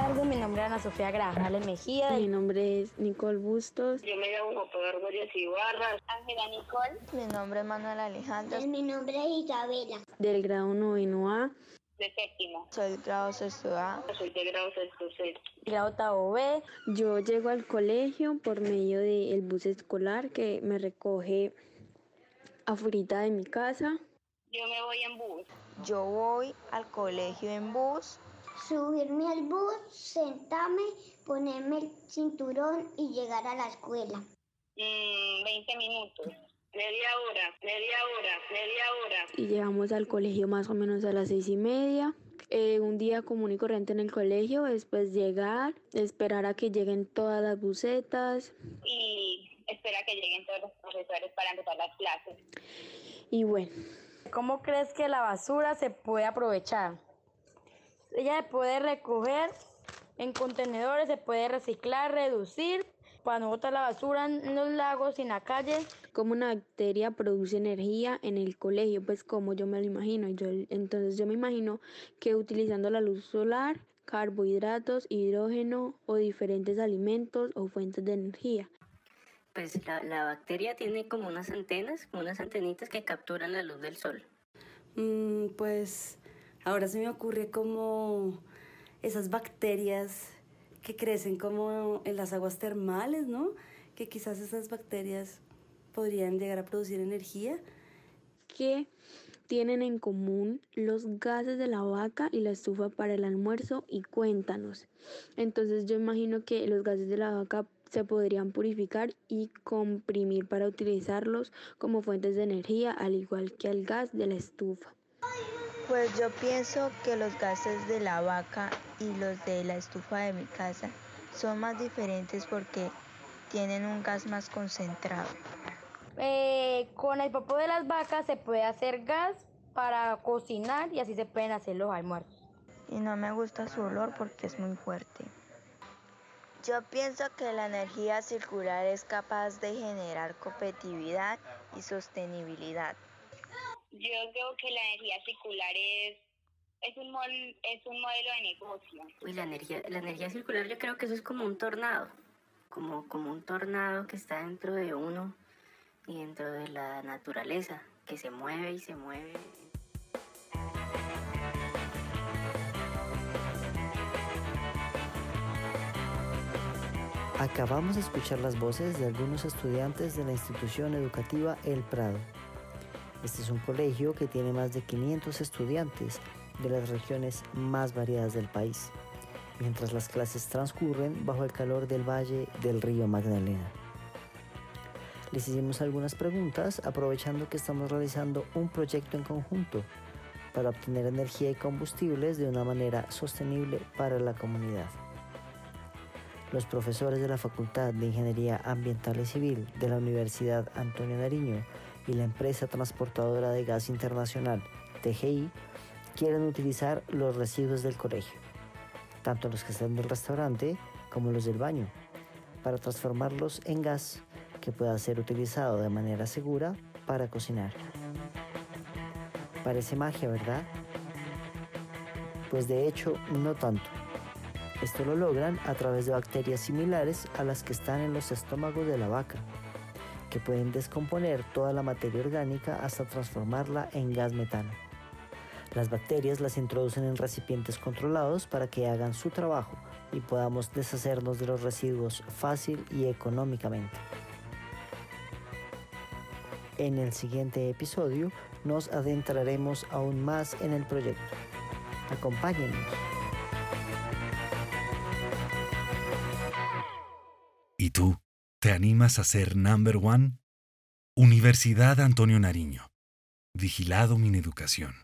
tardes, mi nombre es Ana Sofía Grajales Mejía. Mi nombre es Nicole Bustos. Yo me llamo Pablo Gómez Ibarra. Ángela Nicole. Mi nombre es Manuel Alejandro. Mi nombre es Isabela. Del grado noveno A. De séptimo. Soy grado sexto A. Soy de grado sexto C. Grado octavo B. Yo llego al colegio por medio del bus escolar que me recoge afuera de mi casa. Yo me voy en bus. Yo voy al colegio en bus. Subirme al bus, sentarme, ponerme el cinturón y llegar a la escuela. Mm, 20 minutos. Media hora, media hora, media hora. Y llegamos al colegio más o menos a las seis y media. Eh, un día común y corriente en el colegio, después llegar, esperar a que lleguen todas las bucetas. Y esperar a que lleguen todos los profesores para empezar las clases. Y bueno. ¿Cómo crees que la basura se puede aprovechar? Ella se puede recoger en contenedores, se puede reciclar, reducir para no botar la basura en los lagos y en la calle. Como una bacteria produce energía en el colegio, pues como yo me lo imagino. Yo, entonces yo me imagino que utilizando la luz solar, carbohidratos, hidrógeno o diferentes alimentos o fuentes de energía. Pues la, la bacteria tiene como unas antenas, como unas antenitas que capturan la luz del sol. Mm, pues ahora se me ocurre como esas bacterias que crecen como en las aguas termales, ¿no? Que quizás esas bacterias podrían llegar a producir energía. ¿Qué tienen en común los gases de la vaca y la estufa para el almuerzo? Y cuéntanos. Entonces yo imagino que los gases de la vaca se podrían purificar y comprimir para utilizarlos como fuentes de energía, al igual que el gas de la estufa. Pues yo pienso que los gases de la vaca y los de la estufa de mi casa son más diferentes porque tienen un gas más concentrado. Eh, con el popo de las vacas se puede hacer gas para cocinar y así se pueden hacer los almuerzos. Y no me gusta su olor porque es muy fuerte. Yo pienso que la energía circular es capaz de generar competitividad y sostenibilidad. Yo creo que la energía circular es, es, un, mol, es un modelo de negocio. Uy, la energía, la energía circular yo creo que eso es como un tornado, como, como un tornado que está dentro de uno y dentro de la naturaleza, que se mueve y se mueve. Acabamos de escuchar las voces de algunos estudiantes de la institución educativa El Prado. Este es un colegio que tiene más de 500 estudiantes de las regiones más variadas del país, mientras las clases transcurren bajo el calor del valle del río Magdalena. Les hicimos algunas preguntas aprovechando que estamos realizando un proyecto en conjunto para obtener energía y combustibles de una manera sostenible para la comunidad. Los profesores de la Facultad de Ingeniería Ambiental y Civil de la Universidad Antonio Nariño y la empresa transportadora de gas internacional TGI quieren utilizar los residuos del colegio, tanto los que están del restaurante como los del baño, para transformarlos en gas que pueda ser utilizado de manera segura para cocinar. Parece magia, ¿verdad? Pues de hecho, no tanto. Esto lo logran a través de bacterias similares a las que están en los estómagos de la vaca, que pueden descomponer toda la materia orgánica hasta transformarla en gas metano. Las bacterias las introducen en recipientes controlados para que hagan su trabajo y podamos deshacernos de los residuos fácil y económicamente. En el siguiente episodio nos adentraremos aún más en el proyecto. Acompáñenos. ¿Y tú? ¿Te animas a ser number one? Universidad Antonio Nariño. Vigilado Mineducación.